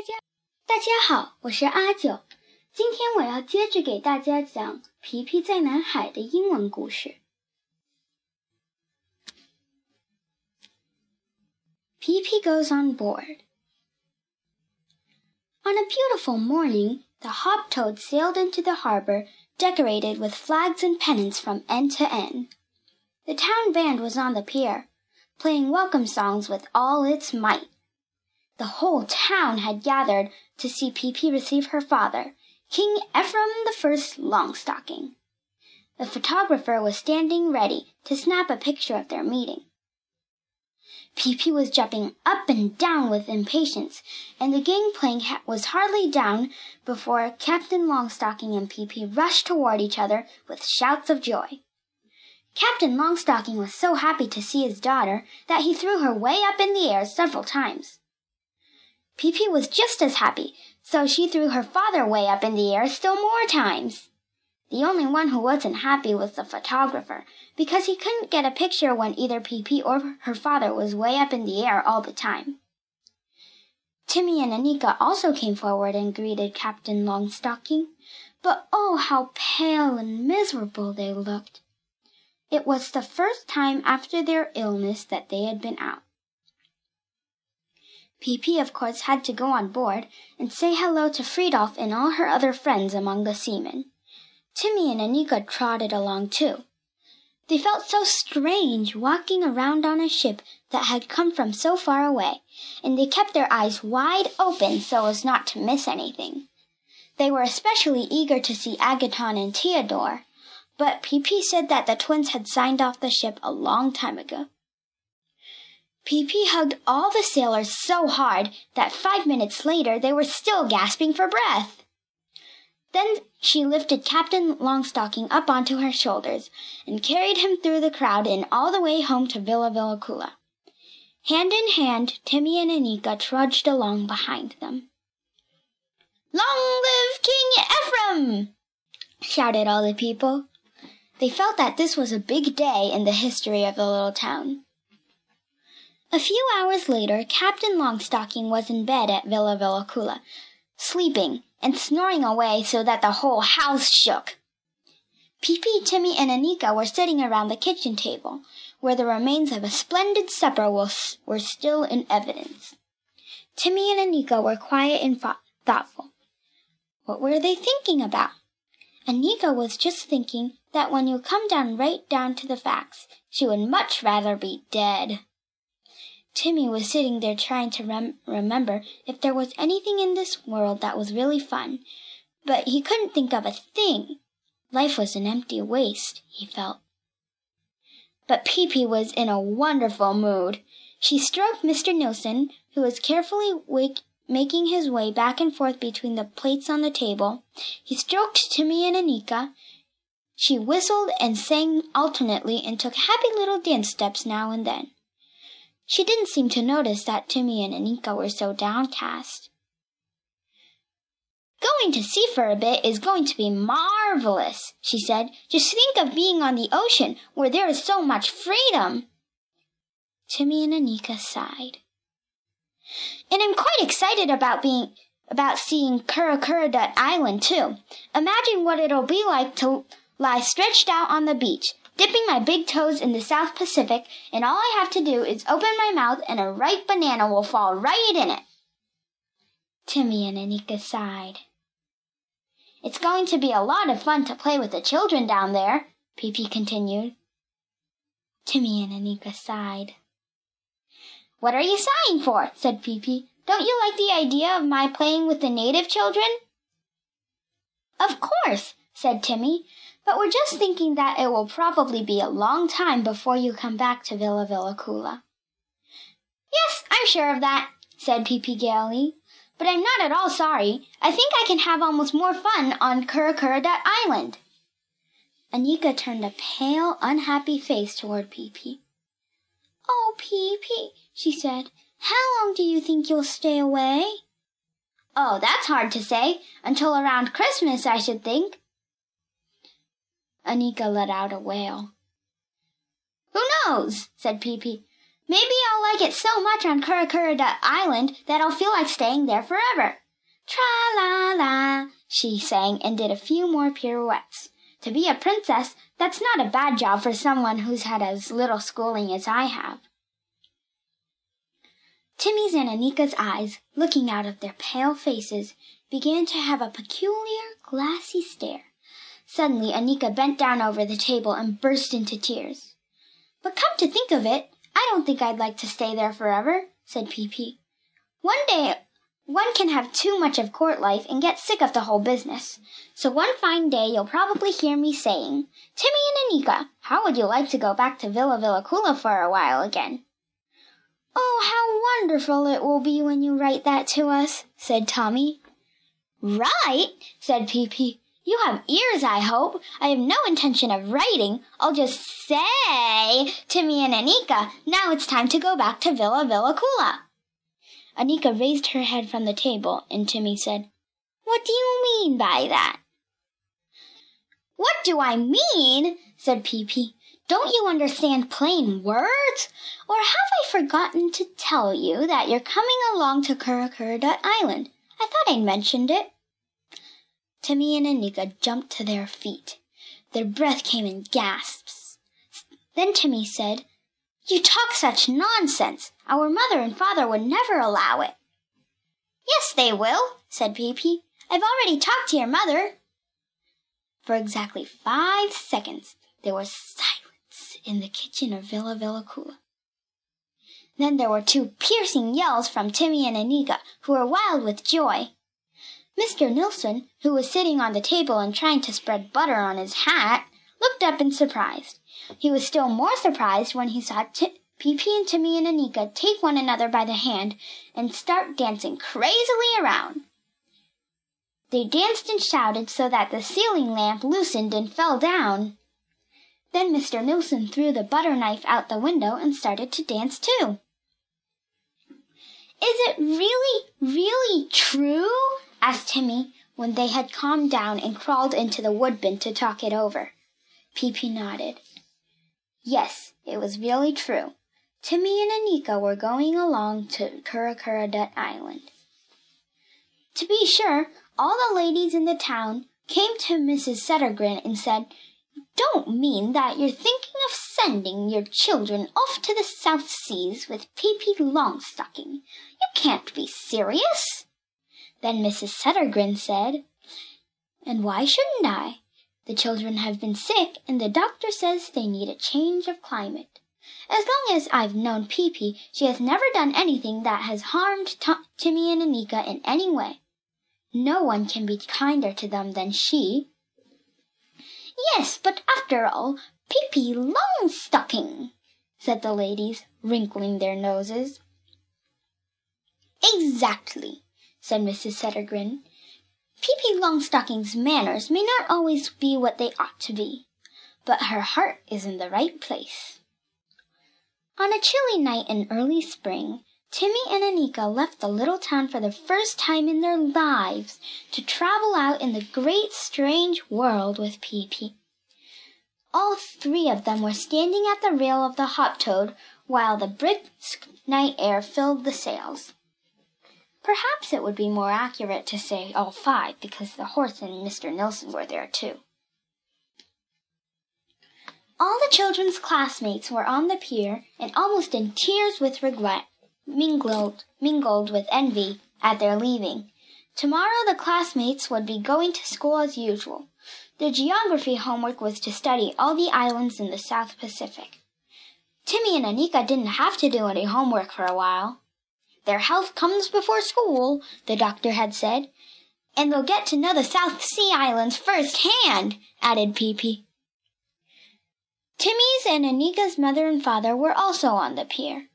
大家大家好，我是阿九。今天我要接着给大家讲《皮皮在南海》的英文故事。皮皮 goes on board. On a beautiful morning, the Hoptoad sailed into the harbor, decorated with flags and pennants from end to end. The town band was on the pier, playing welcome songs with all its might. The whole town had gathered to see Pippi receive her father, King Ephraim the First Longstocking. The photographer was standing ready to snap a picture of their meeting. Pippi was jumping up and down with impatience, and the gangplank was hardly down before Captain Longstocking and Pippi rushed toward each other with shouts of joy. Captain Longstocking was so happy to see his daughter that he threw her way up in the air several times. Pippi was just as happy, so she threw her father way up in the air still more times. The only one who wasn't happy was the photographer, because he couldn't get a picture when either Pippi or her father was way up in the air all the time. Timmy and Annika also came forward and greeted Captain Longstocking, but oh, how pale and miserable they looked. It was the first time after their illness that they had been out. Pippi, of course, had to go on board and say hello to Fridolf and all her other friends among the seamen. Timmy and Annika trotted along too. They felt so strange walking around on a ship that had come from so far away, and they kept their eyes wide open so as not to miss anything. They were especially eager to see Agaton and Theodore, but Pippi said that the twins had signed off the ship a long time ago. Pippi hugged all the sailors so hard that five minutes later they were still gasping for breath. Then she lifted Captain Longstocking up onto her shoulders and carried him through the crowd and all the way home to Villa Villekulla. Hand in hand, Timmy and Annika trudged along behind them. Long live King Ephraim! shouted all the people. They felt that this was a big day in the history of the little town. A few hours later, Captain Longstocking was in bed at Villa Villekulla, sleeping and snoring away so that the whole house shook. Pippi, Timmy, and Annika were sitting around the kitchen table, where the remains of a splendid supper was, were still in evidence. Timmy and Annika were quiet and thoughtful. What were they thinking about? Annika was just thinking that when you come down right down to the facts, she would much rather be dead. Timmy was sitting there trying to rem- remember if there was anything in this world that was really fun, but he couldn't think of a thing. Life was an empty waste, he felt. But Pippi was in a wonderful mood. She stroked Mr. Nilsson, who was carefully making his way back and forth between the plates on the table. He stroked Timmy and Annika. She whistled and sang alternately and took happy little dance steps now and then. She didn't seem to notice that Timmy and Annika were so downcast. Going to sea for a bit is going to be marvelous, she said. Just think of being on the ocean where there is so much freedom. Timmy and Annika sighed. And I'm quite excited about being about seeing Kurrekurredutt Island too. Imagine what it'll be like to lie stretched out on the beach, dipping my big toes in the South Pacific, and all I have to do is open my mouth and a ripe banana will fall right in it. Timmy and Annika sighed. It's going to be a lot of fun to play with the children down there, Pippi continued. Timmy and Annika sighed. What are you sighing for? said Pippi. Don't you like the idea of my playing with the native children? Of course, said Timmy but we're just thinking that it will probably be a long time before you come back to Villa Villekulla. Yes, I'm sure of that, said Pippi gaily. But I'm not at all sorry. I think I can have almost more fun on Kurrekurredutt Island. Annika turned a pale, unhappy face toward Pippi. Oh, Pippi, she said, how long do you think you'll stay away? Oh, that's hard to say. Until around Christmas, I should think. Annika let out a wail. Who knows? said Peepee. Maybe I'll like it so much on Kurakura Island that I'll feel like staying there forever. Tra la la, she sang and did a few more pirouettes. To be a princess, that's not a bad job for someone who's had as little schooling as I have. Timmy's and Annika's eyes, looking out of their pale faces, began to have a peculiar, glassy stare. Suddenly, Annika bent down over the table and burst into tears. But come to think of it, I don't think I'd like to stay there forever, said Pippi. One day one can have too much of court life and get sick of the whole business. So one fine day you'll probably hear me saying, Timmy and Annika, how would you like to go back to Villa Villekulla for a while again? Oh, how wonderful it will be when you write that to us, said Tommy. Right, said Pippi. You have ears, I hope. I have no intention of writing. I'll just say, Timmy and Annika, now it's time to go back to Villa Villekulla. Annika raised her head from the table, and Timmy said, What do you mean by that? What do I mean? said Pippi. Don't you understand plain words? Or have I forgotten to tell you that you're coming along to Kurakura Island? I thought I'd mentioned it. Timmy and Annika jumped to their feet. Their breath came in gasps. Then Timmy said, You talk such nonsense. Our mother and father would never allow it. Yes, they will, said Pippi. I've already talked to your mother. For exactly five seconds there was silence in the kitchen of Villa Villekulla. Then there were two piercing yells from Timmy and Annika, who were wild with joy. Mr. Nilsson, who was sitting on the table and trying to spread butter on his hat, looked up in surprise. He was still more surprised when he saw T- Pippi and Timmy and Annika take one another by the hand and start dancing crazily around. They danced and shouted so that the ceiling lamp loosened and fell down. Then Mr. Nilsson threw the butter knife out the window and started to dance too. Is it really, really true? Asked Timmy when they had calmed down and crawled into the woodbin to talk it over. Pippi nodded. Yes, it was really true. Timmy and Annika were going along to Kurakura Island. To be sure, all the ladies in the town came to Mrs. Settergren and said, Don't mean that you're thinking of sending your children off to the South Seas with Pippi Longstocking. You can't be serious. Then Mrs. Settergren said, And why shouldn't I? The children have been sick, and the doctor says they need a change of climate. As long as I've known Pippi, she has never done anything that has harmed Timmy and Annika in any way. No one can be kinder to them than she. Yes, but after all, Pippi Longstocking, said the ladies, wrinkling their noses. Exactly, said Mrs. Settergren. Pippi Longstocking's manners may not always be what they ought to be, but her heart is in the right place. On a chilly night in early spring, Timmy and Annika left the little town for the first time in their lives to travel out in the great strange world with Pippi. All three of them were standing at the rail of the Hoptoad while the brisk night air filled the sails. Perhaps it would be more accurate to say all five, because the horse and Mr. Nilsson were there too. All the children's classmates were on the pier and almost in tears with regret, mingled, mingled with envy at their leaving. Tomorrow the classmates would be going to school as usual. Their geography homework was to study all the islands in the South Pacific. Timmy and Annika didn't have to do any homework for a while. Their health comes before school, the doctor had said. And they'll get to know the South Sea Islands firsthand, added Pippi. Timmy's and Annika's mother and father were also on the pier.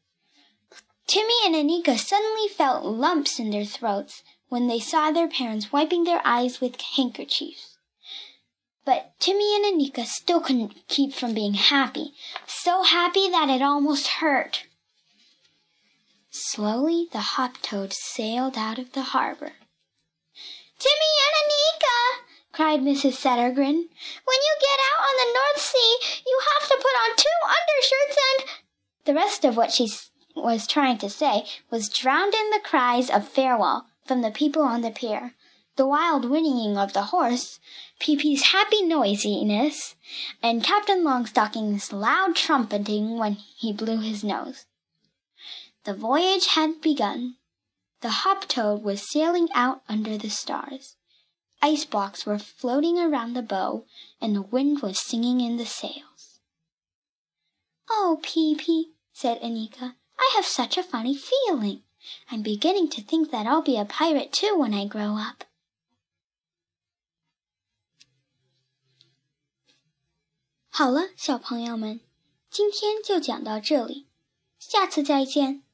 Timmy and Annika suddenly felt lumps in their throats when they saw their parents wiping their eyes with handkerchiefs. But Timmy and Annika still couldn't keep from being happy, so happy that it almost hurt. Slowly the Hoptoad sailed out of the harbor. Timmy and Annika, cried Mrs. Settergren, when you get out on the North Sea, you have to put on two undershirts and... The rest of what she was trying to say was drowned in the cries of farewell from the people on the pier, the wild whinnying of the horse, Pippi's happy noisiness, and Captain Longstocking's loud trumpeting when he blew his nose. The voyage had begun. The Hoptoad was sailing out under the stars. Ice blocks were floating around the bow, and the wind was singing in the sails. Oh, Pippi, said Annika, I have such a funny feeling. I'm beginning to think that I'll be a pirate too when I grow up." up. 好了，小朋友们，今天就讲到这里，下次再见。